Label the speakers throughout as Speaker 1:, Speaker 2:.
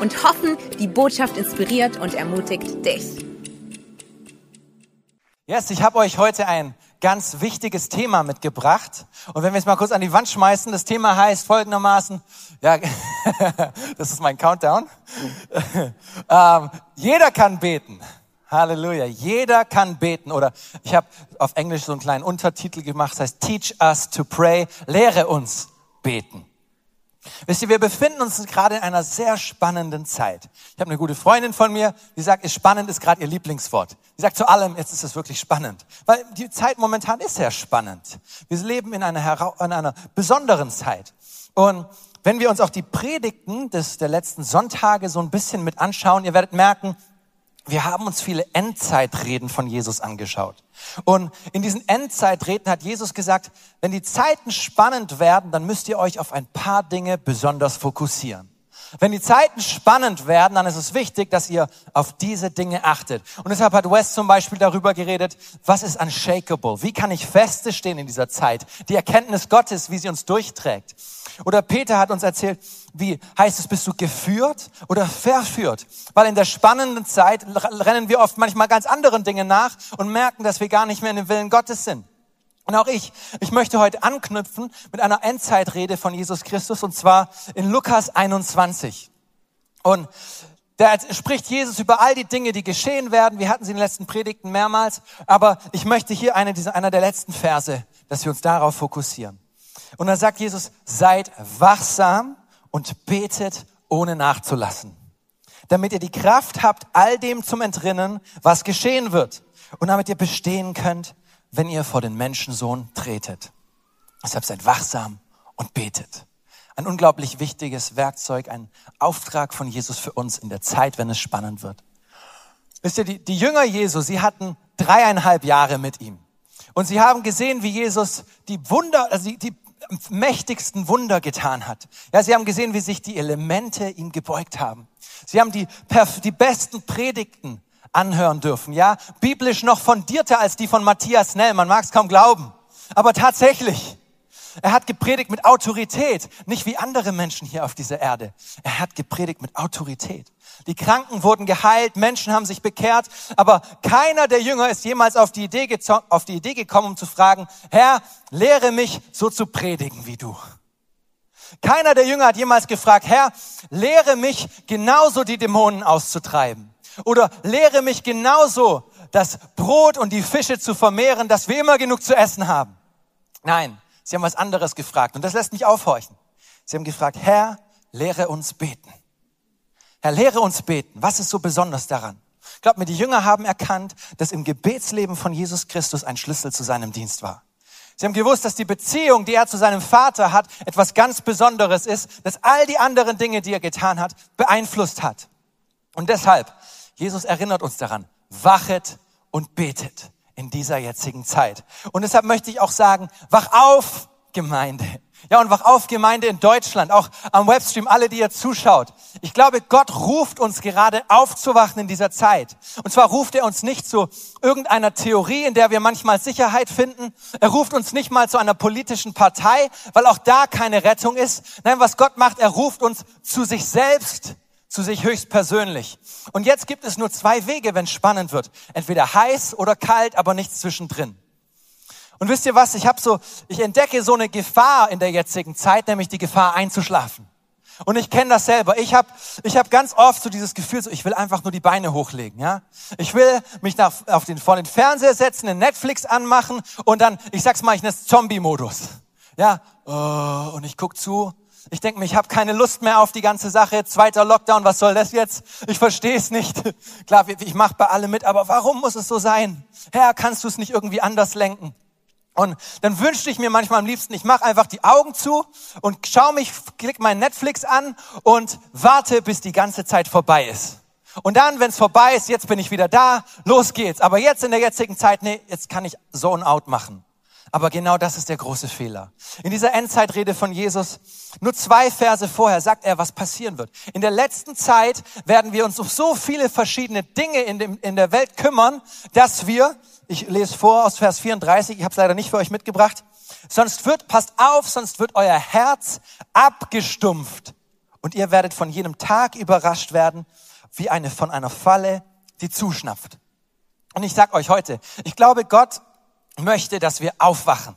Speaker 1: und hoffen, die Botschaft inspiriert und ermutigt dich.
Speaker 2: Yes, ich habe euch heute ein ganz wichtiges Thema mitgebracht. Und wenn wir es mal kurz an die Wand schmeißen, das Thema heißt folgendermaßen, ja, das ist mein Countdown. ähm, jeder kann beten. Halleluja. Jeder kann beten. Oder ich habe auf Englisch so einen kleinen Untertitel gemacht, das heißt Teach us to pray. Lehre uns beten. Wisst ihr, wir befinden uns gerade in einer sehr spannenden Zeit. Ich habe eine gute Freundin von mir, die sagt, spannend ist gerade ihr Lieblingswort. Die sagt zu allem, jetzt ist es wirklich spannend. Weil die Zeit momentan ist sehr spannend. Wir leben in einer, in einer besonderen Zeit. Und wenn wir uns auch die Predigten des, der letzten Sonntage so ein bisschen mit anschauen, ihr werdet merken, wir haben uns viele Endzeitreden von Jesus angeschaut. Und in diesen Endzeitreden hat Jesus gesagt, wenn die Zeiten spannend werden, dann müsst ihr euch auf ein paar Dinge besonders fokussieren. Wenn die Zeiten spannend werden, dann ist es wichtig, dass ihr auf diese Dinge achtet. Und deshalb hat West zum Beispiel darüber geredet, was ist unshakable? Wie kann ich feste stehen in dieser Zeit? Die Erkenntnis Gottes, wie sie uns durchträgt. Oder Peter hat uns erzählt, wie heißt es, bist du geführt oder verführt? Weil in der spannenden Zeit rennen wir oft manchmal ganz anderen Dingen nach und merken, dass wir gar nicht mehr in dem Willen Gottes sind. Und auch ich, ich möchte heute anknüpfen mit einer Endzeitrede von Jesus Christus und zwar in Lukas 21. Und da spricht Jesus über all die Dinge, die geschehen werden. Wir hatten sie in den letzten Predigten mehrmals, aber ich möchte hier eine dieser, einer der letzten Verse, dass wir uns darauf fokussieren. Und dann sagt Jesus, seid wachsam und betet ohne nachzulassen, damit ihr die Kraft habt, all dem zum Entrinnen, was geschehen wird und damit ihr bestehen könnt wenn ihr vor den Menschensohn tretet. Deshalb seid wachsam und betet. Ein unglaublich wichtiges Werkzeug, ein Auftrag von Jesus für uns in der Zeit, wenn es spannend wird. Wisst ihr, die, die Jünger Jesu, sie hatten dreieinhalb Jahre mit ihm. Und sie haben gesehen, wie Jesus die Wunder, also die, die mächtigsten Wunder getan hat. Ja, sie haben gesehen, wie sich die Elemente ihm gebeugt haben. Sie haben die, die besten Predigten anhören dürfen. Ja, biblisch noch fundierter als die von Matthias Snell. Man mag es kaum glauben. Aber tatsächlich, er hat gepredigt mit Autorität, nicht wie andere Menschen hier auf dieser Erde. Er hat gepredigt mit Autorität. Die Kranken wurden geheilt, Menschen haben sich bekehrt, aber keiner der Jünger ist jemals auf die Idee, auf die Idee gekommen, um zu fragen, Herr, lehre mich so zu predigen wie du. Keiner der Jünger hat jemals gefragt, Herr, lehre mich genauso die Dämonen auszutreiben. Oder lehre mich genauso, das Brot und die Fische zu vermehren, dass wir immer genug zu essen haben. Nein, sie haben was anderes gefragt und das lässt mich aufhorchen. Sie haben gefragt, Herr, lehre uns beten. Herr, lehre uns beten. Was ist so besonders daran? Glaub mir, die Jünger haben erkannt, dass im Gebetsleben von Jesus Christus ein Schlüssel zu seinem Dienst war. Sie haben gewusst, dass die Beziehung, die er zu seinem Vater hat, etwas ganz Besonderes ist, dass all die anderen Dinge, die er getan hat, beeinflusst hat. Und deshalb Jesus erinnert uns daran, wachet und betet in dieser jetzigen Zeit. Und deshalb möchte ich auch sagen, wach auf, Gemeinde. Ja, und wach auf, Gemeinde in Deutschland, auch am Webstream, alle, die ihr zuschaut. Ich glaube, Gott ruft uns gerade aufzuwachen in dieser Zeit. Und zwar ruft er uns nicht zu irgendeiner Theorie, in der wir manchmal Sicherheit finden. Er ruft uns nicht mal zu einer politischen Partei, weil auch da keine Rettung ist. Nein, was Gott macht, er ruft uns zu sich selbst zu sich höchstpersönlich. Und jetzt gibt es nur zwei Wege, wenn es spannend wird. Entweder heiß oder kalt, aber nichts zwischendrin. Und wisst ihr was? Ich habe so, ich entdecke so eine Gefahr in der jetzigen Zeit, nämlich die Gefahr einzuschlafen. Und ich kenne das selber. Ich habe ich hab ganz oft so dieses Gefühl, so ich will einfach nur die Beine hochlegen, ja. Ich will mich nach, auf den, vor den Fernseher setzen, den Netflix anmachen und dann, ich sag's mal, ich nenne Zombie-Modus. Ja, oh, und ich guck zu ich denke mir, ich habe keine Lust mehr auf die ganze Sache. Zweiter Lockdown, was soll das jetzt? Ich verstehe es nicht. Klar, ich mache bei allem mit, aber warum muss es so sein? Herr, kannst du es nicht irgendwie anders lenken? Und dann wünschte ich mir manchmal am liebsten, ich mache einfach die Augen zu und schaue mich, klick mein Netflix an und warte, bis die ganze Zeit vorbei ist. Und dann, wenn es vorbei ist, jetzt bin ich wieder da, los geht's. Aber jetzt in der jetzigen Zeit, nee, jetzt kann ich Zone Out machen. Aber genau das ist der große Fehler. In dieser Endzeitrede von Jesus, nur zwei Verse vorher, sagt er, was passieren wird. In der letzten Zeit werden wir uns um so viele verschiedene Dinge in, dem, in der Welt kümmern, dass wir, ich lese vor aus Vers 34, ich habe es leider nicht für euch mitgebracht, sonst wird, passt auf, sonst wird euer Herz abgestumpft und ihr werdet von jenem Tag überrascht werden, wie eine von einer Falle, die zuschnappt. Und ich sag euch heute, ich glaube, Gott möchte, dass wir aufwachen.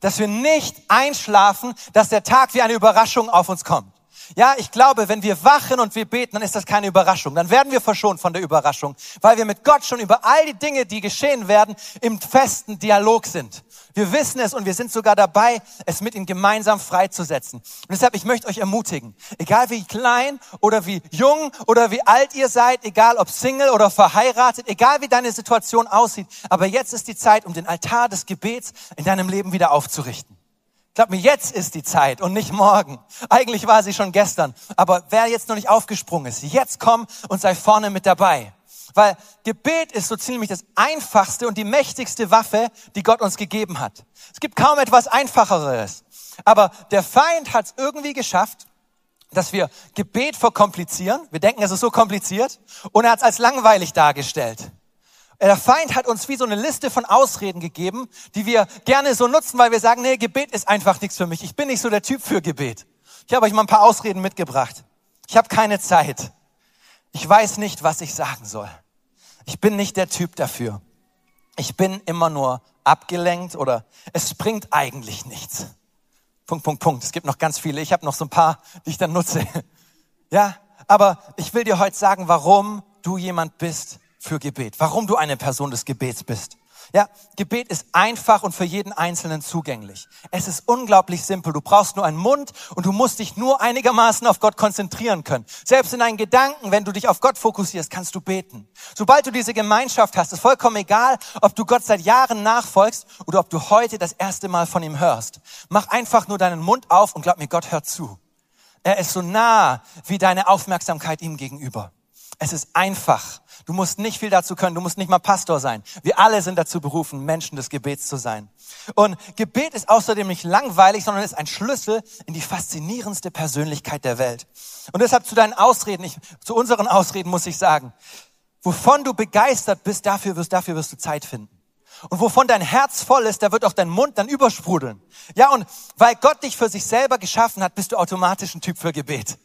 Speaker 2: Dass wir nicht einschlafen, dass der Tag wie eine Überraschung auf uns kommt. Ja, ich glaube, wenn wir wachen und wir beten, dann ist das keine Überraschung. Dann werden wir verschont von der Überraschung, weil wir mit Gott schon über all die Dinge, die geschehen werden, im festen Dialog sind. Wir wissen es und wir sind sogar dabei, es mit ihm gemeinsam freizusetzen. Und deshalb, ich möchte euch ermutigen, egal wie klein oder wie jung oder wie alt ihr seid, egal ob Single oder verheiratet, egal wie deine Situation aussieht, aber jetzt ist die Zeit, um den Altar des Gebets in deinem Leben wieder aufzurichten. Glaub mir, jetzt ist die Zeit und nicht morgen. Eigentlich war sie schon gestern. Aber wer jetzt noch nicht aufgesprungen ist, jetzt komm und sei vorne mit dabei. Weil Gebet ist so ziemlich das einfachste und die mächtigste Waffe, die Gott uns gegeben hat. Es gibt kaum etwas Einfacheres. Aber der Feind hat es irgendwie geschafft, dass wir Gebet verkomplizieren. Wir denken, es ist so kompliziert. Und er hat es als langweilig dargestellt. Der Feind hat uns wie so eine Liste von Ausreden gegeben, die wir gerne so nutzen, weil wir sagen, nee, Gebet ist einfach nichts für mich. Ich bin nicht so der Typ für Gebet. Ich habe euch mal ein paar Ausreden mitgebracht. Ich habe keine Zeit. Ich weiß nicht, was ich sagen soll. Ich bin nicht der Typ dafür. Ich bin immer nur abgelenkt oder es bringt eigentlich nichts. Punkt, Punkt, Punkt. Es gibt noch ganz viele. Ich habe noch so ein paar, die ich dann nutze. Ja, aber ich will dir heute sagen, warum du jemand bist für Gebet. Warum du eine Person des Gebets bist. Ja, Gebet ist einfach und für jeden Einzelnen zugänglich. Es ist unglaublich simpel. Du brauchst nur einen Mund und du musst dich nur einigermaßen auf Gott konzentrieren können. Selbst in deinen Gedanken, wenn du dich auf Gott fokussierst, kannst du beten. Sobald du diese Gemeinschaft hast, ist vollkommen egal, ob du Gott seit Jahren nachfolgst oder ob du heute das erste Mal von ihm hörst. Mach einfach nur deinen Mund auf und glaub mir, Gott hört zu. Er ist so nah wie deine Aufmerksamkeit ihm gegenüber. Es ist einfach. Du musst nicht viel dazu können. Du musst nicht mal Pastor sein. Wir alle sind dazu berufen, Menschen des Gebets zu sein. Und Gebet ist außerdem nicht langweilig, sondern ist ein Schlüssel in die faszinierendste Persönlichkeit der Welt. Und deshalb zu deinen Ausreden, ich, zu unseren Ausreden muss ich sagen, wovon du begeistert bist, dafür wirst, dafür wirst du Zeit finden. Und wovon dein Herz voll ist, da wird auch dein Mund dann übersprudeln. Ja, und weil Gott dich für sich selber geschaffen hat, bist du automatisch ein Typ für Gebet.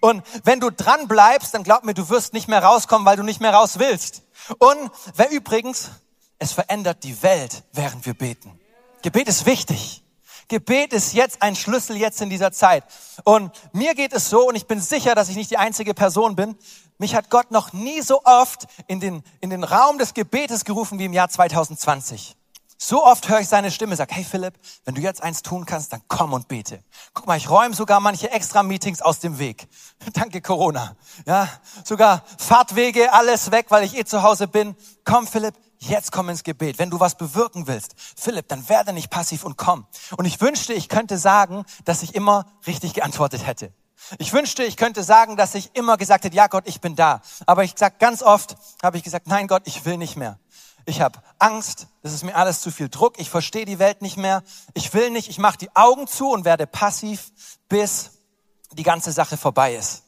Speaker 2: Und wenn du dran bleibst, dann glaub mir, du wirst nicht mehr rauskommen, weil du nicht mehr raus willst. Und wer übrigens, es verändert die Welt, während wir beten. Gebet ist wichtig. Gebet ist jetzt ein Schlüssel jetzt in dieser Zeit. Und mir geht es so, und ich bin sicher, dass ich nicht die einzige Person bin, mich hat Gott noch nie so oft in den, in den Raum des Gebetes gerufen wie im Jahr 2020. So oft höre ich seine Stimme, sag, hey Philipp, wenn du jetzt eins tun kannst, dann komm und bete. Guck mal, ich räume sogar manche extra Meetings aus dem Weg. Danke Corona. Ja, sogar Fahrtwege, alles weg, weil ich eh zu Hause bin. Komm Philipp, jetzt komm ins Gebet. Wenn du was bewirken willst, Philipp, dann werde nicht passiv und komm. Und ich wünschte, ich könnte sagen, dass ich immer richtig geantwortet hätte. Ich wünschte, ich könnte sagen, dass ich immer gesagt hätte, ja Gott, ich bin da. Aber ich sag ganz oft, habe ich gesagt, nein Gott, ich will nicht mehr. Ich habe Angst, das ist mir alles zu viel Druck, ich verstehe die Welt nicht mehr, ich will nicht, ich mache die Augen zu und werde passiv, bis die ganze Sache vorbei ist.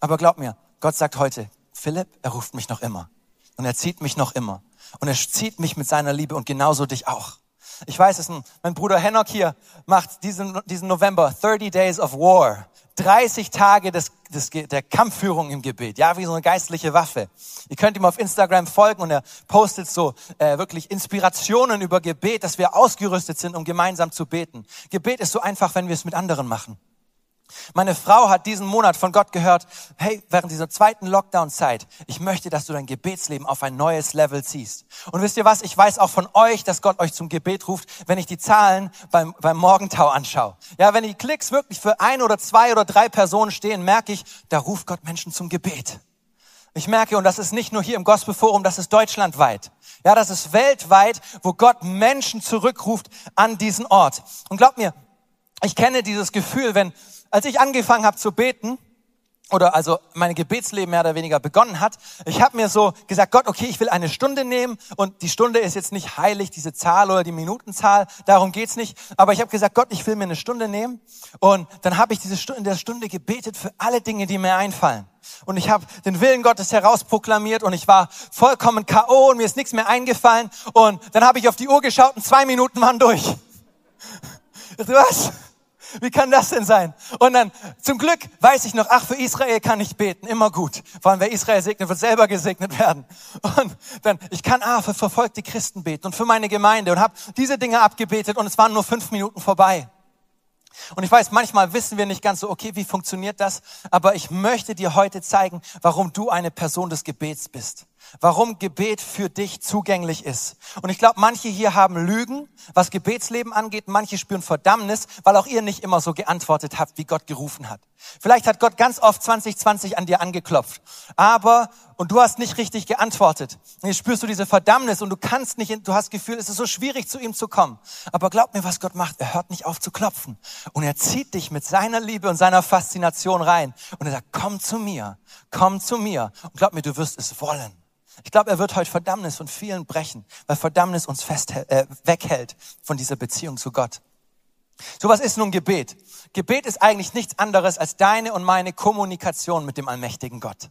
Speaker 2: Aber glaub mir, Gott sagt heute, Philipp, er ruft mich noch immer und er zieht mich noch immer und er zieht mich mit seiner Liebe und genauso dich auch. Ich weiß es, mein Bruder Henok hier macht diesen, diesen November 30 Days of War. 30 Tage des, des, der Kampfführung im Gebet, ja, wie so eine geistliche Waffe. Ihr könnt ihm auf Instagram folgen und er postet so äh, wirklich Inspirationen über Gebet, dass wir ausgerüstet sind, um gemeinsam zu beten. Gebet ist so einfach, wenn wir es mit anderen machen. Meine Frau hat diesen Monat von Gott gehört, hey, während dieser zweiten Lockdown-Zeit, ich möchte, dass du dein Gebetsleben auf ein neues Level ziehst. Und wisst ihr was, ich weiß auch von euch, dass Gott euch zum Gebet ruft, wenn ich die Zahlen beim, beim Morgentau anschaue. Ja, wenn die Klicks wirklich für ein oder zwei oder drei Personen stehen, merke ich, da ruft Gott Menschen zum Gebet. Ich merke, und das ist nicht nur hier im Gospelforum, das ist deutschlandweit. Ja, das ist weltweit, wo Gott Menschen zurückruft an diesen Ort. Und glaubt mir, ich kenne dieses Gefühl, wenn als ich angefangen habe zu beten, oder also mein Gebetsleben mehr oder weniger begonnen hat. Ich habe mir so gesagt, Gott, okay, ich will eine Stunde nehmen und die Stunde ist jetzt nicht heilig, diese Zahl oder die Minutenzahl, darum geht's nicht. Aber ich habe gesagt, Gott, ich will mir eine Stunde nehmen und dann habe ich diese Stunde, in der Stunde gebetet für alle Dinge, die mir einfallen. Und ich habe den Willen Gottes herausproklamiert und ich war vollkommen K.O. und mir ist nichts mehr eingefallen. Und dann habe ich auf die Uhr geschaut und zwei Minuten waren durch. Was? Wie kann das denn sein? Und dann, zum Glück weiß ich noch, ach, für Israel kann ich beten, immer gut. Vor allem, wer Israel segnet, wird selber gesegnet werden. Und dann, ich kann, ah, für verfolgte Christen beten und für meine Gemeinde und habe diese Dinge abgebetet und es waren nur fünf Minuten vorbei. Und ich weiß, manchmal wissen wir nicht ganz so, okay, wie funktioniert das? Aber ich möchte dir heute zeigen, warum du eine Person des Gebets bist warum Gebet für dich zugänglich ist. Und ich glaube, manche hier haben Lügen, was Gebetsleben angeht. Manche spüren Verdammnis, weil auch ihr nicht immer so geantwortet habt, wie Gott gerufen hat. Vielleicht hat Gott ganz oft 2020 an dir angeklopft, aber und du hast nicht richtig geantwortet. Und jetzt spürst du diese Verdammnis und du kannst nicht, du hast Gefühl, es ist so schwierig zu ihm zu kommen. Aber glaub mir, was Gott macht. Er hört nicht auf zu klopfen und er zieht dich mit seiner Liebe und seiner Faszination rein und er sagt, komm zu mir, komm zu mir und glaub mir, du wirst es wollen. Ich glaube, er wird heute Verdammnis von vielen brechen, weil Verdammnis uns fest, äh, weghält von dieser Beziehung zu Gott. So was ist nun Gebet? Gebet ist eigentlich nichts anderes als deine und meine Kommunikation mit dem allmächtigen Gott.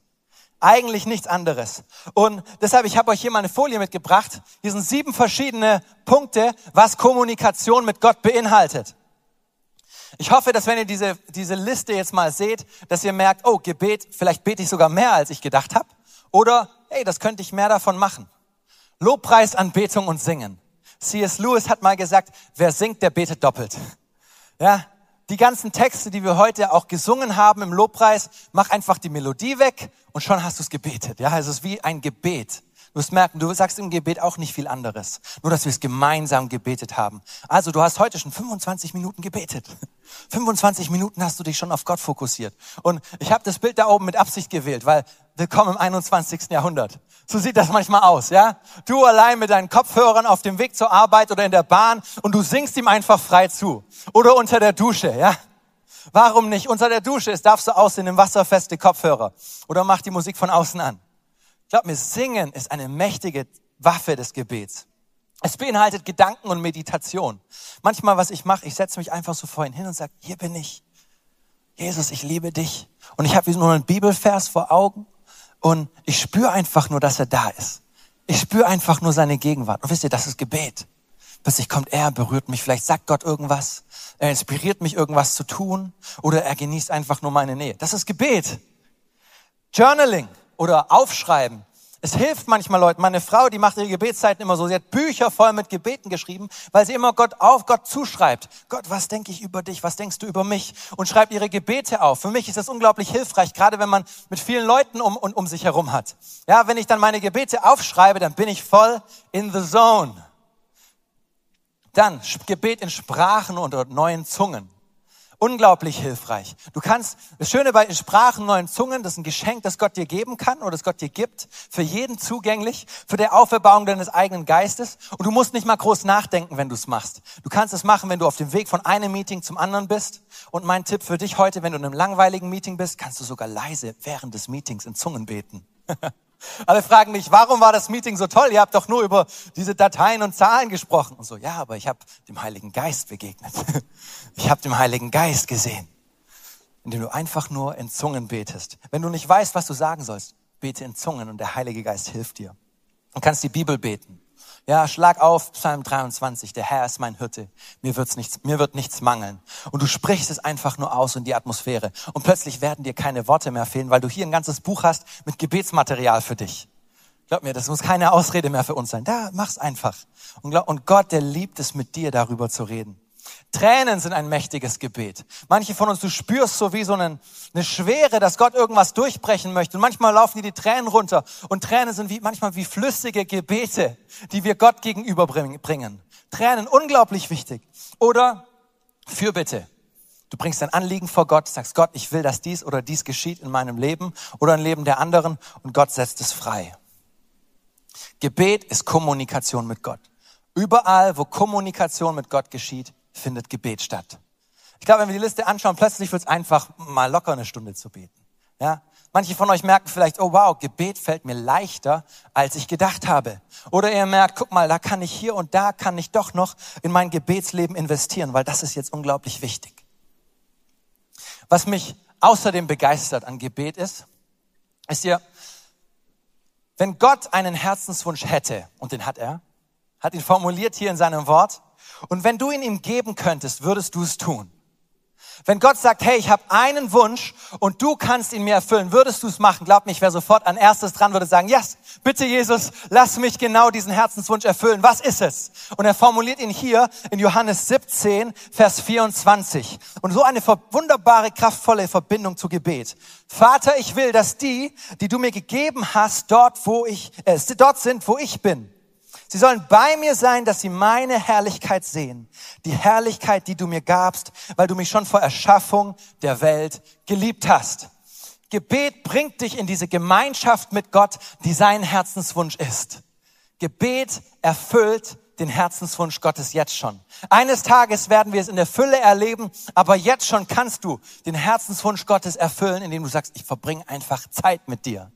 Speaker 2: Eigentlich nichts anderes. Und deshalb, ich habe euch hier mal eine Folie mitgebracht. Hier sind sieben verschiedene Punkte, was Kommunikation mit Gott beinhaltet. Ich hoffe, dass wenn ihr diese, diese Liste jetzt mal seht, dass ihr merkt, oh, Gebet, vielleicht bete ich sogar mehr, als ich gedacht habe. Oder hey, das könnte ich mehr davon machen. Lobpreis, Anbetung und Singen. C.S. Lewis hat mal gesagt, wer singt, der betet doppelt. Ja, die ganzen Texte, die wir heute auch gesungen haben im Lobpreis, mach einfach die Melodie weg und schon hast du es gebetet. Ja, es ist wie ein Gebet. Du wirst merken, du sagst im Gebet auch nicht viel anderes. Nur, dass wir es gemeinsam gebetet haben. Also, du hast heute schon 25 Minuten gebetet. 25 Minuten hast du dich schon auf Gott fokussiert. Und ich habe das Bild da oben mit Absicht gewählt, weil willkommen im 21. Jahrhundert. So sieht das manchmal aus, ja? Du allein mit deinen Kopfhörern auf dem Weg zur Arbeit oder in der Bahn und du singst ihm einfach frei zu. Oder unter der Dusche, ja? Warum nicht? Unter der Dusche, es darf so aussehen, im wasserfeste Kopfhörer. Oder mach die Musik von außen an. Glaub mir, Singen ist eine mächtige Waffe des Gebets. Es beinhaltet Gedanken und Meditation. Manchmal, was ich mache, ich setze mich einfach so vorhin hin und sage, hier bin ich. Jesus, ich liebe dich. Und ich habe nur einen Bibelvers vor Augen und ich spüre einfach nur, dass er da ist. Ich spüre einfach nur seine Gegenwart. Und wisst ihr, das ist Gebet. Plötzlich kommt er, berührt mich, vielleicht sagt Gott irgendwas, er inspiriert mich, irgendwas zu tun oder er genießt einfach nur meine Nähe. Das ist Gebet. Journaling oder Aufschreiben es hilft manchmal Leuten. Meine Frau, die macht ihre Gebetszeiten immer so. Sie hat Bücher voll mit Gebeten geschrieben, weil sie immer Gott auf Gott zuschreibt. Gott, was denke ich über dich? Was denkst du über mich? Und schreibt ihre Gebete auf. Für mich ist das unglaublich hilfreich, gerade wenn man mit vielen Leuten um, um, um sich herum hat. Ja, wenn ich dann meine Gebete aufschreibe, dann bin ich voll in the zone. Dann Gebet in Sprachen und neuen Zungen. Unglaublich hilfreich. Du kannst, das Schöne bei Sprachen, neuen Zungen, das ist ein Geschenk, das Gott dir geben kann oder das Gott dir gibt, für jeden zugänglich, für die Auferbauung deines eigenen Geistes. Und du musst nicht mal groß nachdenken, wenn du es machst. Du kannst es machen, wenn du auf dem Weg von einem Meeting zum anderen bist. Und mein Tipp für dich heute, wenn du in einem langweiligen Meeting bist, kannst du sogar leise während des Meetings in Zungen beten. Alle fragen mich, warum war das Meeting so toll? Ihr habt doch nur über diese Dateien und Zahlen gesprochen. Und so, ja, aber ich habe dem Heiligen Geist begegnet. Ich habe dem Heiligen Geist gesehen, indem du einfach nur in Zungen betest. Wenn du nicht weißt, was du sagen sollst, bete in Zungen und der Heilige Geist hilft dir. Du kannst die Bibel beten. Ja, schlag auf Psalm 23, der Herr ist mein Hirte, mir, wird's nichts, mir wird nichts mangeln. Und du sprichst es einfach nur aus in die Atmosphäre. Und plötzlich werden dir keine Worte mehr fehlen, weil du hier ein ganzes Buch hast mit Gebetsmaterial für dich. Glaub mir, das muss keine Ausrede mehr für uns sein. Da, mach's einfach. Und, glaub, und Gott, der liebt es, mit dir darüber zu reden. Tränen sind ein mächtiges Gebet. Manche von uns, du spürst so wie so eine, eine Schwere, dass Gott irgendwas durchbrechen möchte. Und manchmal laufen dir die Tränen runter. Und Tränen sind wie, manchmal wie flüssige Gebete, die wir Gott gegenüberbringen. Tränen, unglaublich wichtig. Oder Fürbitte. Du bringst dein Anliegen vor Gott, sagst Gott, ich will, dass dies oder dies geschieht in meinem Leben oder im Leben der anderen und Gott setzt es frei. Gebet ist Kommunikation mit Gott. Überall, wo Kommunikation mit Gott geschieht, findet Gebet statt. Ich glaube, wenn wir die Liste anschauen, plötzlich wird es einfach mal locker eine Stunde zu beten. Ja, Manche von euch merken vielleicht, oh wow, Gebet fällt mir leichter, als ich gedacht habe. Oder ihr merkt, guck mal, da kann ich hier und da kann ich doch noch in mein Gebetsleben investieren, weil das ist jetzt unglaublich wichtig. Was mich außerdem begeistert an Gebet ist, ist ja, wenn Gott einen Herzenswunsch hätte, und den hat er, hat ihn formuliert hier in seinem Wort, und wenn du ihn ihm geben könntest, würdest du es tun. Wenn Gott sagt, hey, ich habe einen Wunsch und du kannst ihn mir erfüllen, würdest du es machen? Glaub mir, ich wäre sofort an erstes dran, würde sagen, yes, bitte Jesus, lass mich genau diesen Herzenswunsch erfüllen. Was ist es? Und er formuliert ihn hier in Johannes 17, Vers 24. Und so eine wunderbare, kraftvolle Verbindung zu Gebet. Vater, ich will, dass die, die du mir gegeben hast, dort, wo ich, äh, dort sind, wo ich bin Sie sollen bei mir sein, dass sie meine Herrlichkeit sehen. Die Herrlichkeit, die du mir gabst, weil du mich schon vor Erschaffung der Welt geliebt hast. Gebet bringt dich in diese Gemeinschaft mit Gott, die sein Herzenswunsch ist. Gebet erfüllt den Herzenswunsch Gottes jetzt schon. Eines Tages werden wir es in der Fülle erleben, aber jetzt schon kannst du den Herzenswunsch Gottes erfüllen, indem du sagst, ich verbringe einfach Zeit mit dir.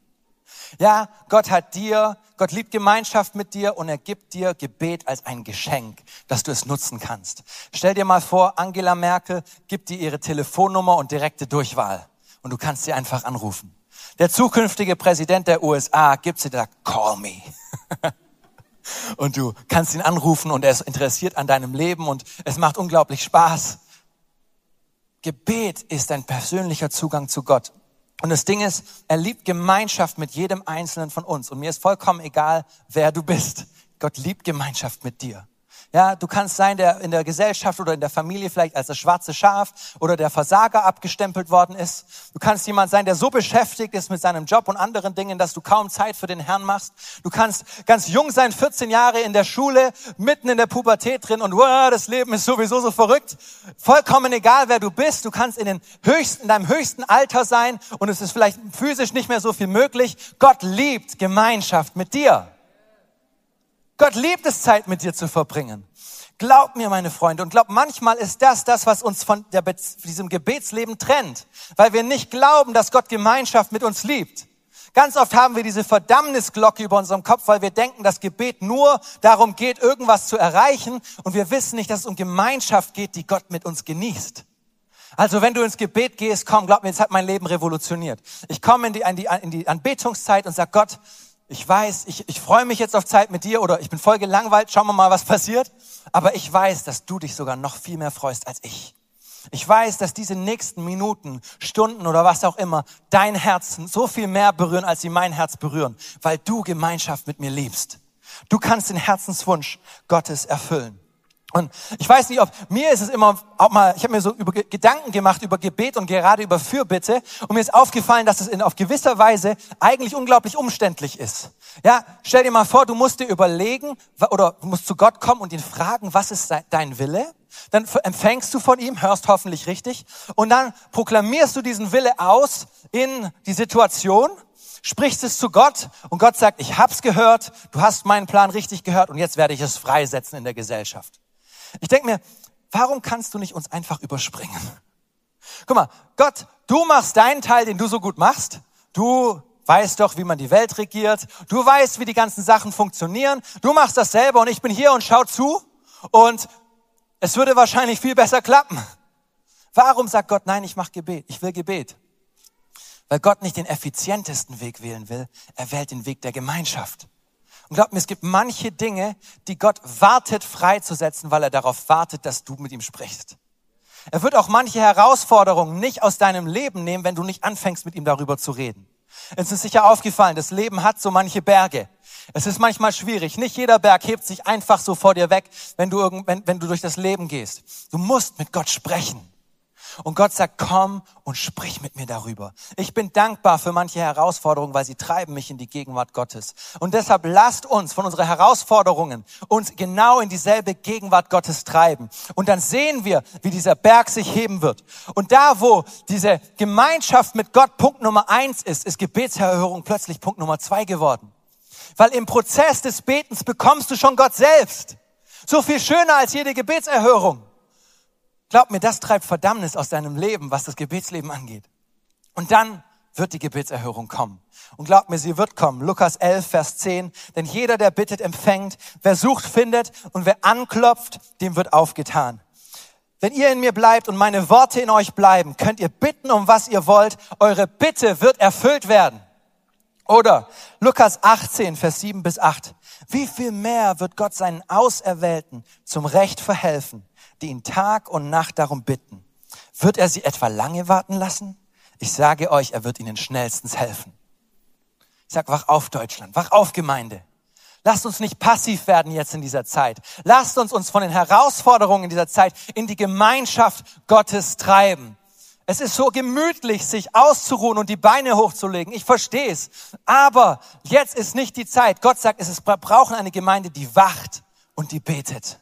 Speaker 2: Ja, Gott hat dir, Gott liebt Gemeinschaft mit dir und er gibt dir Gebet als ein Geschenk, dass du es nutzen kannst. Stell dir mal vor, Angela Merkel gibt dir ihre Telefonnummer und direkte Durchwahl und du kannst sie einfach anrufen. Der zukünftige Präsident der USA gibt sie da, call me. und du kannst ihn anrufen und er ist interessiert an deinem Leben und es macht unglaublich Spaß. Gebet ist ein persönlicher Zugang zu Gott. Und das Ding ist, er liebt Gemeinschaft mit jedem Einzelnen von uns. Und mir ist vollkommen egal, wer du bist. Gott liebt Gemeinschaft mit dir. Ja, du kannst sein, der in der Gesellschaft oder in der Familie vielleicht als das schwarze Schaf oder der Versager abgestempelt worden ist. Du kannst jemand sein, der so beschäftigt ist mit seinem Job und anderen Dingen, dass du kaum Zeit für den Herrn machst. Du kannst ganz jung sein, 14 Jahre in der Schule, mitten in der Pubertät drin und wow, das Leben ist sowieso so verrückt. Vollkommen egal, wer du bist. Du kannst in, den höchsten, in deinem höchsten Alter sein und es ist vielleicht physisch nicht mehr so viel möglich. Gott liebt Gemeinschaft mit dir. Gott liebt es, Zeit mit dir zu verbringen. Glaub mir, meine Freunde, und glaub, manchmal ist das das, was uns von der, diesem Gebetsleben trennt, weil wir nicht glauben, dass Gott Gemeinschaft mit uns liebt. Ganz oft haben wir diese Verdammnisglocke über unserem Kopf, weil wir denken, dass Gebet nur darum geht, irgendwas zu erreichen und wir wissen nicht, dass es um Gemeinschaft geht, die Gott mit uns genießt. Also wenn du ins Gebet gehst, komm, glaub mir, jetzt hat mein Leben revolutioniert. Ich komme in die, in die, in die Anbetungszeit und sag Gott, ich weiß, ich, ich freue mich jetzt auf Zeit mit dir oder ich bin voll gelangweilt, schauen wir mal, was passiert. Aber ich weiß, dass du dich sogar noch viel mehr freust als ich. Ich weiß, dass diese nächsten Minuten, Stunden oder was auch immer dein Herz so viel mehr berühren, als sie mein Herz berühren, weil du Gemeinschaft mit mir liebst. Du kannst den Herzenswunsch Gottes erfüllen. Und ich weiß nicht, ob mir ist es immer auch mal, ich habe mir so über Gedanken gemacht über Gebet und gerade über Fürbitte und mir ist aufgefallen, dass es in, auf gewisser Weise eigentlich unglaublich umständlich ist. Ja, stell dir mal vor, du musst dir überlegen oder du musst zu Gott kommen und ihn fragen, was ist dein Wille? Dann empfängst du von ihm, hörst hoffentlich richtig und dann proklamierst du diesen Wille aus in die Situation sprichst es zu Gott und Gott sagt, ich hab's gehört, du hast meinen Plan richtig gehört und jetzt werde ich es freisetzen in der Gesellschaft. Ich denke mir, warum kannst du nicht uns einfach überspringen? Guck mal, Gott, du machst deinen Teil, den du so gut machst. Du weißt doch, wie man die Welt regiert. Du weißt, wie die ganzen Sachen funktionieren. Du machst das selber und ich bin hier und schau zu und es würde wahrscheinlich viel besser klappen. Warum sagt Gott, nein, ich mache Gebet, ich will Gebet? Weil Gott nicht den effizientesten Weg wählen will, er wählt den Weg der Gemeinschaft. Und glaub mir, es gibt manche Dinge, die Gott wartet freizusetzen, weil er darauf wartet, dass du mit ihm sprichst. Er wird auch manche Herausforderungen nicht aus deinem Leben nehmen, wenn du nicht anfängst, mit ihm darüber zu reden. Es ist sicher aufgefallen, das Leben hat so manche Berge. Es ist manchmal schwierig. Nicht jeder Berg hebt sich einfach so vor dir weg, wenn du, irgend, wenn, wenn du durch das Leben gehst. Du musst mit Gott sprechen. Und Gott sagt, komm und sprich mit mir darüber. Ich bin dankbar für manche Herausforderungen, weil sie treiben mich in die Gegenwart Gottes. Und deshalb lasst uns von unseren Herausforderungen uns genau in dieselbe Gegenwart Gottes treiben. Und dann sehen wir, wie dieser Berg sich heben wird. Und da, wo diese Gemeinschaft mit Gott Punkt Nummer eins ist, ist Gebetserhörung plötzlich Punkt Nummer zwei geworden. Weil im Prozess des Betens bekommst du schon Gott selbst. So viel schöner als jede Gebetserhörung. Glaub mir, das treibt Verdammnis aus deinem Leben, was das Gebetsleben angeht. Und dann wird die Gebetserhörung kommen. Und glaubt mir, sie wird kommen. Lukas 11, Vers 10. Denn jeder, der bittet, empfängt. Wer sucht, findet. Und wer anklopft, dem wird aufgetan. Wenn ihr in mir bleibt und meine Worte in euch bleiben, könnt ihr bitten, um was ihr wollt. Eure Bitte wird erfüllt werden. Oder Lukas 18, Vers 7 bis 8. Wie viel mehr wird Gott seinen Auserwählten zum Recht verhelfen, die ihn Tag und Nacht darum bitten? Wird er sie etwa lange warten lassen? Ich sage euch, er wird ihnen schnellstens helfen. Ich sag, wach auf Deutschland, wach auf Gemeinde. Lasst uns nicht passiv werden jetzt in dieser Zeit. Lasst uns uns von den Herausforderungen in dieser Zeit in die Gemeinschaft Gottes treiben. Es ist so gemütlich, sich auszuruhen und die Beine hochzulegen. Ich verstehe es. Aber jetzt ist nicht die Zeit. Gott sagt, es ist, wir brauchen eine Gemeinde, die wacht und die betet.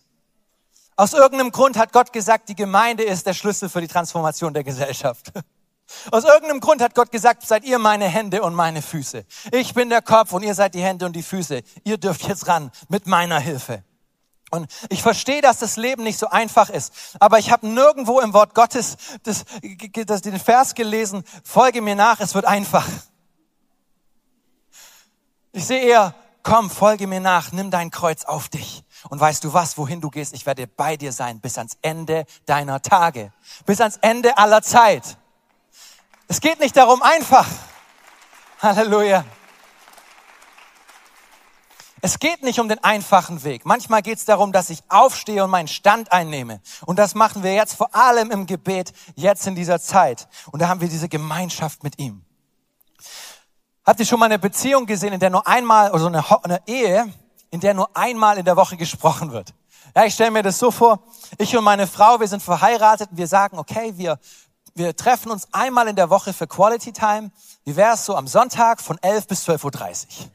Speaker 2: Aus irgendeinem Grund hat Gott gesagt, die Gemeinde ist der Schlüssel für die Transformation der Gesellschaft. Aus irgendeinem Grund hat Gott gesagt, seid ihr meine Hände und meine Füße. Ich bin der Kopf und ihr seid die Hände und die Füße. Ihr dürft jetzt ran mit meiner Hilfe. Und ich verstehe, dass das Leben nicht so einfach ist, aber ich habe nirgendwo im Wort Gottes das, das, den Vers gelesen, folge mir nach, es wird einfach. Ich sehe eher, komm, folge mir nach, nimm dein Kreuz auf dich. Und weißt du was, wohin du gehst, ich werde bei dir sein bis ans Ende deiner Tage, bis ans Ende aller Zeit. Es geht nicht darum einfach. Halleluja. Es geht nicht um den einfachen Weg. Manchmal geht es darum, dass ich aufstehe und meinen Stand einnehme. Und das machen wir jetzt vor allem im Gebet, jetzt in dieser Zeit. Und da haben wir diese Gemeinschaft mit ihm. Habt ihr schon mal eine Beziehung gesehen, in der nur einmal, oder so eine, eine Ehe, in der nur einmal in der Woche gesprochen wird? Ja, ich stelle mir das so vor. Ich und meine Frau, wir sind verheiratet und wir sagen, okay, wir wir treffen uns einmal in der Woche für Quality Time. Wie wäre es so am Sonntag von 11 bis 12.30 Uhr?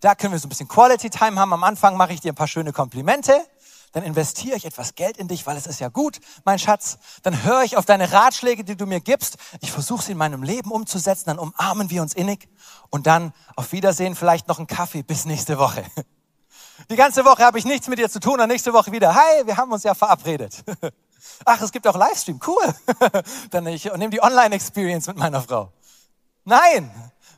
Speaker 2: Da können wir so ein bisschen Quality Time haben. Am Anfang mache ich dir ein paar schöne Komplimente. Dann investiere ich etwas Geld in dich, weil es ist ja gut, mein Schatz. Dann höre ich auf deine Ratschläge, die du mir gibst. Ich versuche sie in meinem Leben umzusetzen. Dann umarmen wir uns innig. Und dann auf Wiedersehen, vielleicht noch einen Kaffee bis nächste Woche. Die ganze Woche habe ich nichts mit dir zu tun und nächste Woche wieder. Hi, wir haben uns ja verabredet. Ach, es gibt auch Livestream, cool. Dann ich nehme die Online-Experience mit meiner Frau. Nein,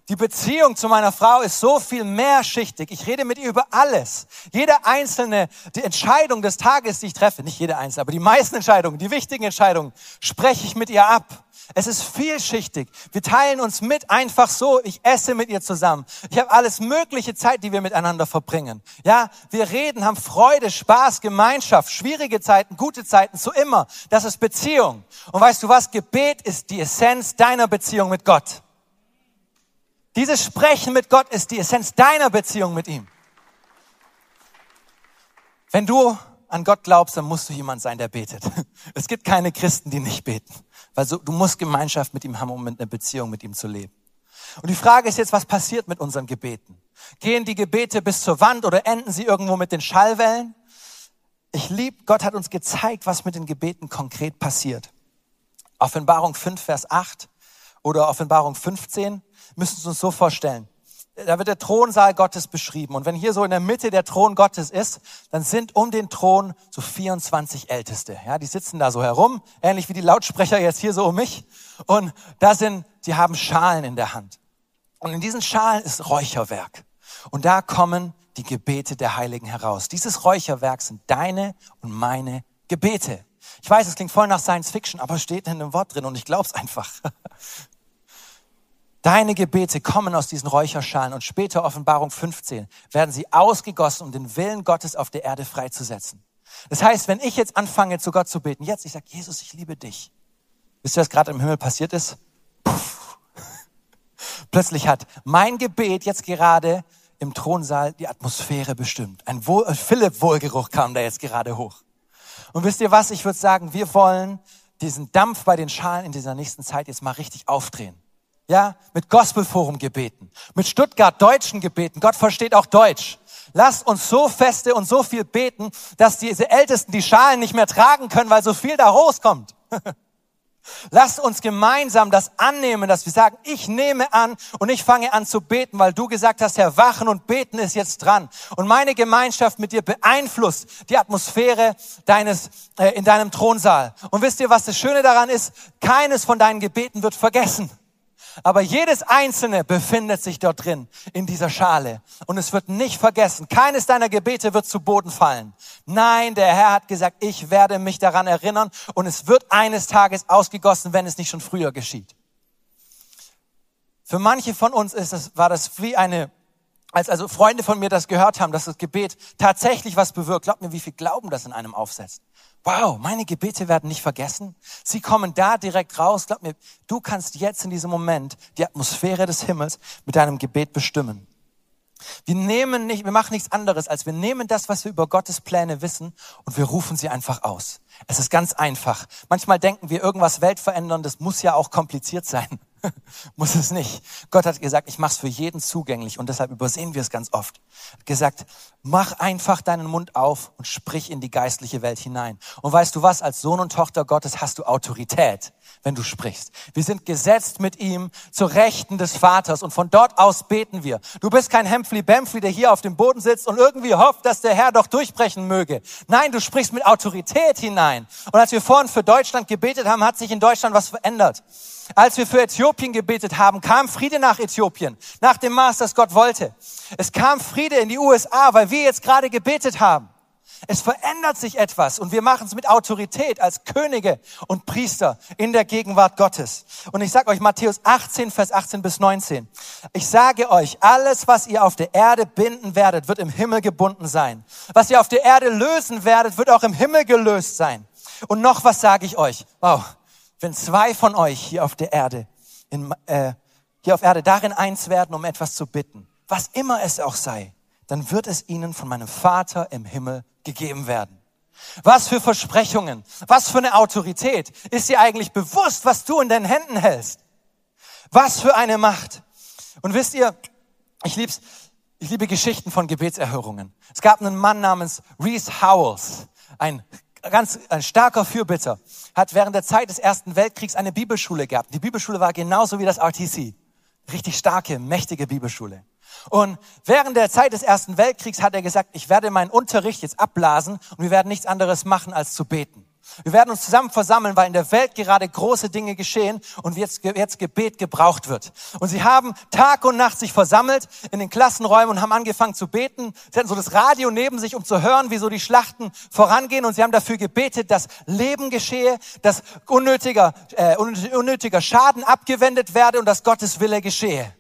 Speaker 2: die Beziehung zu meiner Frau ist so viel mehrschichtig. Ich rede mit ihr über alles. Jede einzelne, die Entscheidung des Tages, die ich treffe, nicht jede einzelne, aber die meisten Entscheidungen, die wichtigen Entscheidungen, spreche ich mit ihr ab. Es ist vielschichtig. Wir teilen uns mit einfach so. Ich esse mit ihr zusammen. Ich habe alles mögliche Zeit, die wir miteinander verbringen. Ja, wir reden, haben Freude, Spaß, Gemeinschaft, schwierige Zeiten, gute Zeiten, so immer. Das ist Beziehung. Und weißt du was? Gebet ist die Essenz deiner Beziehung mit Gott. Dieses Sprechen mit Gott ist die Essenz deiner Beziehung mit ihm. Wenn du an Gott glaubst, dann musst du jemand sein, der betet. Es gibt keine Christen, die nicht beten. Weil so, du musst Gemeinschaft mit ihm haben, um eine Beziehung mit ihm zu leben. Und die Frage ist jetzt, was passiert mit unseren Gebeten? Gehen die Gebete bis zur Wand oder enden sie irgendwo mit den Schallwellen? Ich lieb, Gott hat uns gezeigt, was mit den Gebeten konkret passiert. Offenbarung 5, Vers 8 oder Offenbarung 15 müssen wir uns so vorstellen da wird der Thronsaal Gottes beschrieben. Und wenn hier so in der Mitte der Thron Gottes ist, dann sind um den Thron so 24 Älteste. Ja, die sitzen da so herum, ähnlich wie die Lautsprecher jetzt hier so um mich. Und da sind, die haben Schalen in der Hand. Und in diesen Schalen ist Räucherwerk. Und da kommen die Gebete der Heiligen heraus. Dieses Räucherwerk sind deine und meine Gebete. Ich weiß, es klingt voll nach Science Fiction, aber es steht in dem Wort drin und ich glaub's einfach. Deine Gebete kommen aus diesen Räucherschalen und später Offenbarung 15 werden sie ausgegossen, um den Willen Gottes auf der Erde freizusetzen. Das heißt, wenn ich jetzt anfange, zu Gott zu beten, jetzt, ich sage, Jesus, ich liebe dich. Wisst ihr, was gerade im Himmel passiert ist? Puff. Plötzlich hat mein Gebet jetzt gerade im Thronsaal die Atmosphäre bestimmt. Ein Wohl Philipp-Wohlgeruch kam da jetzt gerade hoch. Und wisst ihr was? Ich würde sagen, wir wollen diesen Dampf bei den Schalen in dieser nächsten Zeit jetzt mal richtig aufdrehen ja, mit Gospelforum gebeten, mit Stuttgart Deutschen gebeten. Gott versteht auch Deutsch. Lasst uns so feste und so viel beten, dass diese Ältesten die Schalen nicht mehr tragen können, weil so viel da rauskommt. Lasst uns gemeinsam das annehmen, dass wir sagen, ich nehme an und ich fange an zu beten, weil du gesagt hast, Herr, wachen und beten ist jetzt dran. Und meine Gemeinschaft mit dir beeinflusst die Atmosphäre deines, äh, in deinem Thronsaal. Und wisst ihr, was das Schöne daran ist? Keines von deinen Gebeten wird vergessen. Aber jedes einzelne befindet sich dort drin, in dieser Schale. Und es wird nicht vergessen. Keines deiner Gebete wird zu Boden fallen. Nein, der Herr hat gesagt, ich werde mich daran erinnern und es wird eines Tages ausgegossen, wenn es nicht schon früher geschieht. Für manche von uns ist das, war das wie eine, als also Freunde von mir das gehört haben, dass das Gebet tatsächlich was bewirkt. Glaubt mir, wie viel Glauben das in einem aufsetzt. Wow, meine Gebete werden nicht vergessen. Sie kommen da direkt raus. Glaub mir, du kannst jetzt in diesem Moment die Atmosphäre des Himmels mit deinem Gebet bestimmen. Wir nehmen nicht, wir machen nichts anderes, als wir nehmen das, was wir über Gottes Pläne wissen und wir rufen sie einfach aus. Es ist ganz einfach. Manchmal denken wir, irgendwas Weltveränderndes muss ja auch kompliziert sein. muss es nicht. Gott hat gesagt, ich mache es für jeden zugänglich und deshalb übersehen wir es ganz oft. Hat gesagt, mach einfach deinen Mund auf und sprich in die geistliche Welt hinein. Und weißt du was, als Sohn und Tochter Gottes hast du Autorität, wenn du sprichst. Wir sind gesetzt mit ihm zur Rechten des Vaters und von dort aus beten wir. Du bist kein Hempfli Bempfli, der hier auf dem Boden sitzt und irgendwie hofft, dass der Herr doch durchbrechen möge. Nein, du sprichst mit Autorität hinein. Und als wir vorhin für Deutschland gebetet haben, hat sich in Deutschland was verändert. Als wir für Äthiopien gebetet haben, kam Friede nach Äthiopien, nach dem Maß, das Gott wollte. Es kam Friede in die USA, weil wir jetzt gerade gebetet haben. Es verändert sich etwas und wir machen es mit Autorität als Könige und Priester in der Gegenwart Gottes. Und ich sage euch Matthäus 18, Vers 18 bis 19. Ich sage euch, alles, was ihr auf der Erde binden werdet, wird im Himmel gebunden sein. Was ihr auf der Erde lösen werdet, wird auch im Himmel gelöst sein. Und noch was sage ich euch. Wow, wenn zwei von euch hier auf der Erde, in, äh, hier auf Erde darin eins werden, um etwas zu bitten, was immer es auch sei, dann wird es ihnen von meinem Vater im Himmel gegeben werden. Was für Versprechungen, was für eine Autorität. Ist dir eigentlich bewusst, was du in deinen Händen hältst? Was für eine Macht. Und wisst ihr, ich lieb's, ich liebe Geschichten von Gebetserhörungen. Es gab einen Mann namens Reese Howells, ein ganz ein starker Fürbitter, hat während der Zeit des Ersten Weltkriegs eine Bibelschule gehabt. Die Bibelschule war genauso wie das RTC. Richtig starke, mächtige Bibelschule. Und während der Zeit des Ersten Weltkriegs hat er gesagt, ich werde meinen Unterricht jetzt abblasen und wir werden nichts anderes machen als zu beten. Wir werden uns zusammen versammeln, weil in der Welt gerade große Dinge geschehen und jetzt, jetzt Gebet gebraucht wird. Und sie haben Tag und Nacht sich versammelt in den Klassenräumen und haben angefangen zu beten. Sie hatten so das Radio neben sich, um zu hören, wie so die Schlachten vorangehen. Und sie haben dafür gebetet, dass Leben geschehe, dass unnötiger, äh, unnötiger Schaden abgewendet werde und dass Gottes Wille geschehe.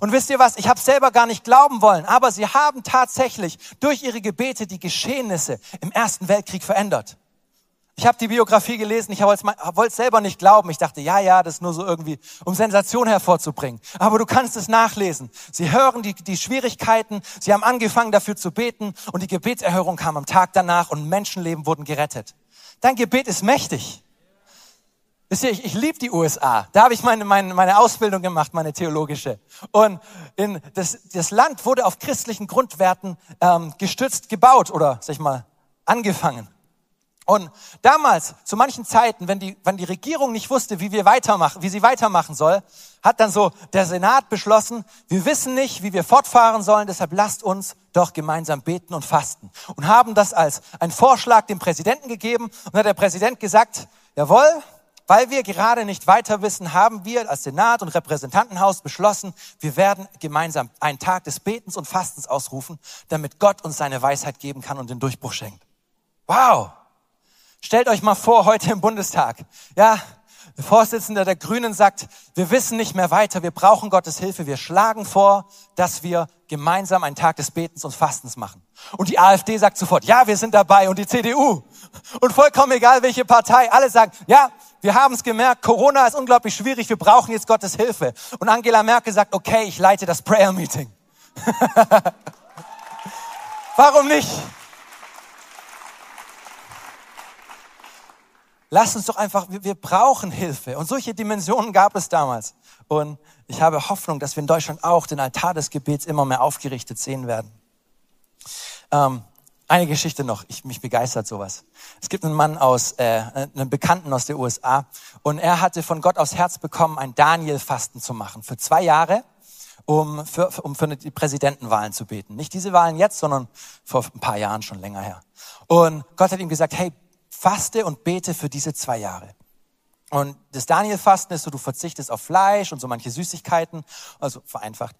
Speaker 2: Und wisst ihr was? Ich habe selber gar nicht glauben wollen, aber sie haben tatsächlich durch ihre Gebete die Geschehnisse im Ersten Weltkrieg verändert. Ich habe die Biografie gelesen, ich wollte es selber nicht glauben. Ich dachte, ja, ja, das ist nur so irgendwie, um Sensation hervorzubringen. Aber du kannst es nachlesen. Sie hören die, die Schwierigkeiten, sie haben angefangen dafür zu beten und die Gebetserhörung kam am Tag danach und Menschenleben wurden gerettet. Dein Gebet ist mächtig. Wisst ihr, ich, ich liebe die USA. Da habe ich meine, meine, meine Ausbildung gemacht, meine theologische. Und in das, das Land wurde auf christlichen Grundwerten ähm, gestützt gebaut oder, sag ich mal, angefangen. Und damals, zu manchen Zeiten, wenn die, wenn die Regierung nicht wusste, wie wir weitermachen, wie sie weitermachen soll, hat dann so der Senat beschlossen, wir wissen nicht, wie wir fortfahren sollen, deshalb lasst uns doch gemeinsam beten und fasten. Und haben das als einen Vorschlag dem Präsidenten gegeben und hat der Präsident gesagt, jawohl, weil wir gerade nicht weiter wissen, haben wir als Senat und Repräsentantenhaus beschlossen, wir werden gemeinsam einen Tag des Betens und Fastens ausrufen, damit Gott uns seine Weisheit geben kann und den Durchbruch schenkt. Wow! Stellt euch mal vor, heute im Bundestag, ja, der Vorsitzende der Grünen sagt, wir wissen nicht mehr weiter, wir brauchen Gottes Hilfe, wir schlagen vor, dass wir gemeinsam einen Tag des Betens und Fastens machen. Und die AfD sagt sofort, ja, wir sind dabei und die CDU. Und vollkommen egal, welche Partei, alle sagen, ja, wir haben es gemerkt, Corona ist unglaublich schwierig, wir brauchen jetzt Gottes Hilfe. Und Angela Merkel sagt, okay, ich leite das Prayer Meeting. Warum nicht? Lass uns doch einfach, wir, wir brauchen Hilfe. Und solche Dimensionen gab es damals. Und ich habe Hoffnung, dass wir in Deutschland auch den Altar des Gebets immer mehr aufgerichtet sehen werden. Ähm, eine Geschichte noch, ich, mich begeistert sowas. Es gibt einen Mann aus, äh, einen Bekannten aus der USA und er hatte von Gott aufs Herz bekommen, ein Daniel-Fasten zu machen für zwei Jahre, um für, um für die Präsidentenwahlen zu beten. Nicht diese Wahlen jetzt, sondern vor ein paar Jahren schon länger her. Und Gott hat ihm gesagt, hey, faste und bete für diese zwei Jahre. Und das Daniel-Fasten ist so, du verzichtest auf Fleisch und so manche Süßigkeiten, also vereinfacht.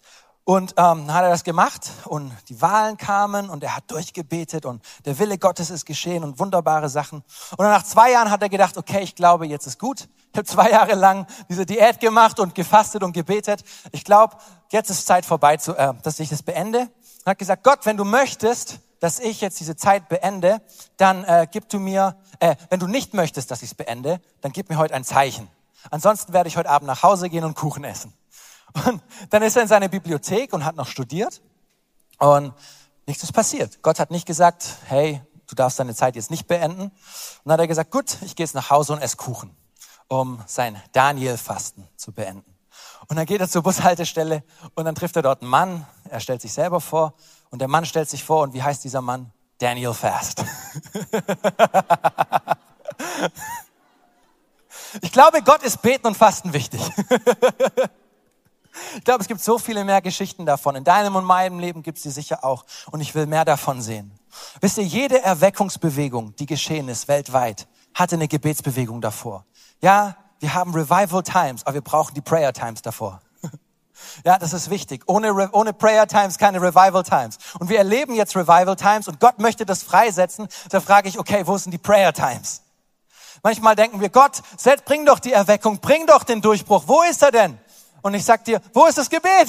Speaker 2: Und ähm, hat er das gemacht und die Wahlen kamen und er hat durchgebetet und der Wille Gottes ist geschehen und wunderbare Sachen. Und dann nach zwei Jahren hat er gedacht, okay, ich glaube, jetzt ist gut. Ich habe zwei Jahre lang diese Diät gemacht und gefastet und gebetet. Ich glaube, jetzt ist Zeit vorbei, zu, äh, dass ich das beende. Und hat gesagt, Gott, wenn du möchtest, dass ich jetzt diese Zeit beende, dann äh, gib du mir, äh, wenn du nicht möchtest, dass ich es beende, dann gib mir heute ein Zeichen. Ansonsten werde ich heute Abend nach Hause gehen und Kuchen essen. Und dann ist er in seine Bibliothek und hat noch studiert und nichts ist passiert. Gott hat nicht gesagt, hey, du darfst deine Zeit jetzt nicht beenden. Und dann hat er gesagt, gut, ich gehe jetzt nach Hause und esse Kuchen, um sein Daniel-Fasten zu beenden. Und dann geht er zur Bushaltestelle und dann trifft er dort einen Mann. Er stellt sich selber vor und der Mann stellt sich vor und wie heißt dieser Mann? Daniel Fast. ich glaube, Gott ist Beten und Fasten wichtig. Ich glaube, es gibt so viele mehr Geschichten davon. In deinem und meinem Leben gibt es sie sicher auch. Und ich will mehr davon sehen. Wisst ihr, jede Erweckungsbewegung, die geschehen ist weltweit, hatte eine Gebetsbewegung davor. Ja, wir haben Revival Times, aber wir brauchen die Prayer Times davor. Ja, das ist wichtig. Ohne, ohne Prayer Times keine Revival Times. Und wir erleben jetzt Revival Times und Gott möchte das freisetzen. Da frage ich, okay, wo sind die Prayer Times? Manchmal denken wir, Gott, bring doch die Erweckung, bring doch den Durchbruch. Wo ist er denn? Und ich sag dir, wo ist das Gebet?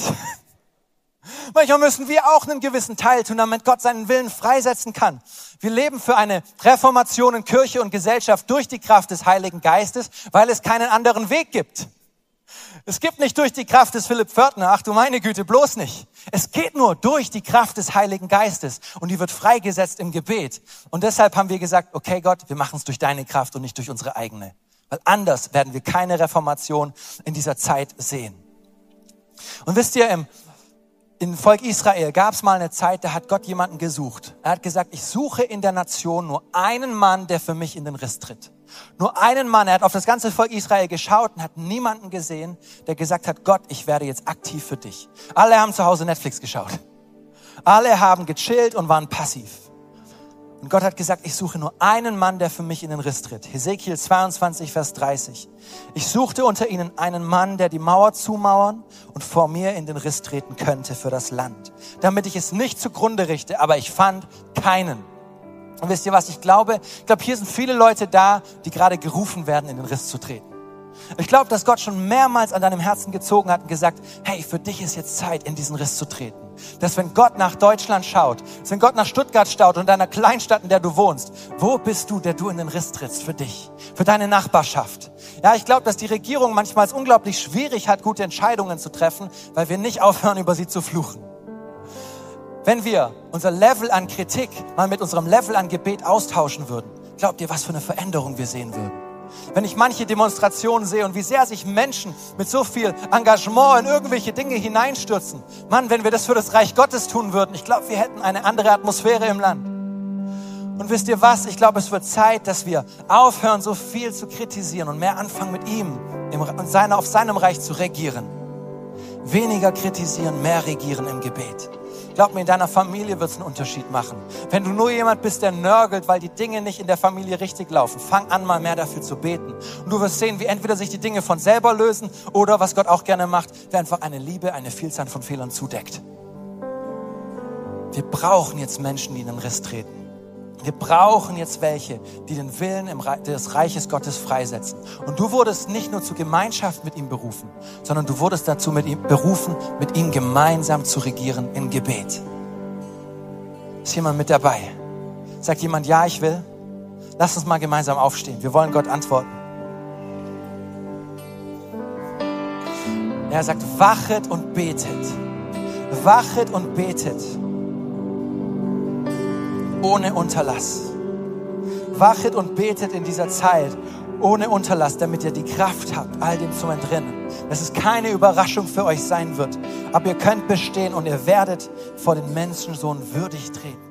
Speaker 2: Manchmal müssen wir auch einen gewissen Teil tun, damit Gott seinen Willen freisetzen kann. Wir leben für eine Reformation in Kirche und Gesellschaft durch die Kraft des Heiligen Geistes, weil es keinen anderen Weg gibt. Es gibt nicht durch die Kraft des Philipp Pförtner, ach du meine Güte, bloß nicht. Es geht nur durch die Kraft des Heiligen Geistes und die wird freigesetzt im Gebet. Und deshalb haben wir gesagt, okay Gott, wir machen es durch deine Kraft und nicht durch unsere eigene. Weil anders werden wir keine Reformation in dieser Zeit sehen. Und wisst ihr, im, im Volk Israel gab es mal eine Zeit, da hat Gott jemanden gesucht. Er hat gesagt, ich suche in der Nation nur einen Mann, der für mich in den Riss tritt. Nur einen Mann. Er hat auf das ganze Volk Israel geschaut und hat niemanden gesehen, der gesagt hat, Gott, ich werde jetzt aktiv für dich. Alle haben zu Hause Netflix geschaut. Alle haben gechillt und waren passiv. Und Gott hat gesagt, ich suche nur einen Mann, der für mich in den Riss tritt. Hesekiel 22, Vers 30. Ich suchte unter ihnen einen Mann, der die Mauer zumauern und vor mir in den Riss treten könnte für das Land, damit ich es nicht zugrunde richte, aber ich fand keinen. Und wisst ihr was, ich glaube, ich glaube, hier sind viele Leute da, die gerade gerufen werden, in den Riss zu treten. Ich glaube, dass Gott schon mehrmals an deinem Herzen gezogen hat und gesagt, hey, für dich ist jetzt Zeit, in diesen Riss zu treten. Dass wenn Gott nach Deutschland schaut, dass wenn Gott nach Stuttgart schaut und deiner Kleinstadt, in der du wohnst, wo bist du, der du in den Riss trittst für dich, für deine Nachbarschaft? Ja, ich glaube, dass die Regierung manchmal es unglaublich schwierig hat, gute Entscheidungen zu treffen, weil wir nicht aufhören, über sie zu fluchen. Wenn wir unser Level an Kritik mal mit unserem Level an Gebet austauschen würden, glaubt ihr, was für eine Veränderung wir sehen würden? Wenn ich manche Demonstrationen sehe und wie sehr sich Menschen mit so viel Engagement in irgendwelche Dinge hineinstürzen. Mann, wenn wir das für das Reich Gottes tun würden, ich glaube, wir hätten eine andere Atmosphäre im Land. Und wisst ihr was? Ich glaube, es wird Zeit, dass wir aufhören, so viel zu kritisieren und mehr anfangen mit ihm seine, auf seinem Reich zu regieren. Weniger kritisieren, mehr regieren im Gebet. Glaub mir, in deiner Familie wird es einen Unterschied machen. Wenn du nur jemand bist, der nörgelt, weil die Dinge nicht in der Familie richtig laufen, fang an, mal mehr dafür zu beten. Und du wirst sehen, wie entweder sich die Dinge von selber lösen oder, was Gott auch gerne macht, wer einfach eine Liebe, eine Vielzahl von Fehlern zudeckt. Wir brauchen jetzt Menschen, die in den Riss treten. Wir brauchen jetzt welche, die den Willen des Reiches Gottes freisetzen. Und du wurdest nicht nur zur Gemeinschaft mit ihm berufen, sondern du wurdest dazu mit ihm berufen, mit ihm gemeinsam zu regieren in Gebet. Ist jemand mit dabei? Sagt jemand, ja, ich will? Lass uns mal gemeinsam aufstehen. Wir wollen Gott antworten. Er sagt, wachet und betet. Wachet und betet ohne Unterlass. Wachet und betet in dieser Zeit ohne Unterlass, damit ihr die Kraft habt, all dem zu entrinnen. Dass es keine Überraschung für euch sein wird. Aber ihr könnt bestehen und ihr werdet vor den Menschensohn würdig treten.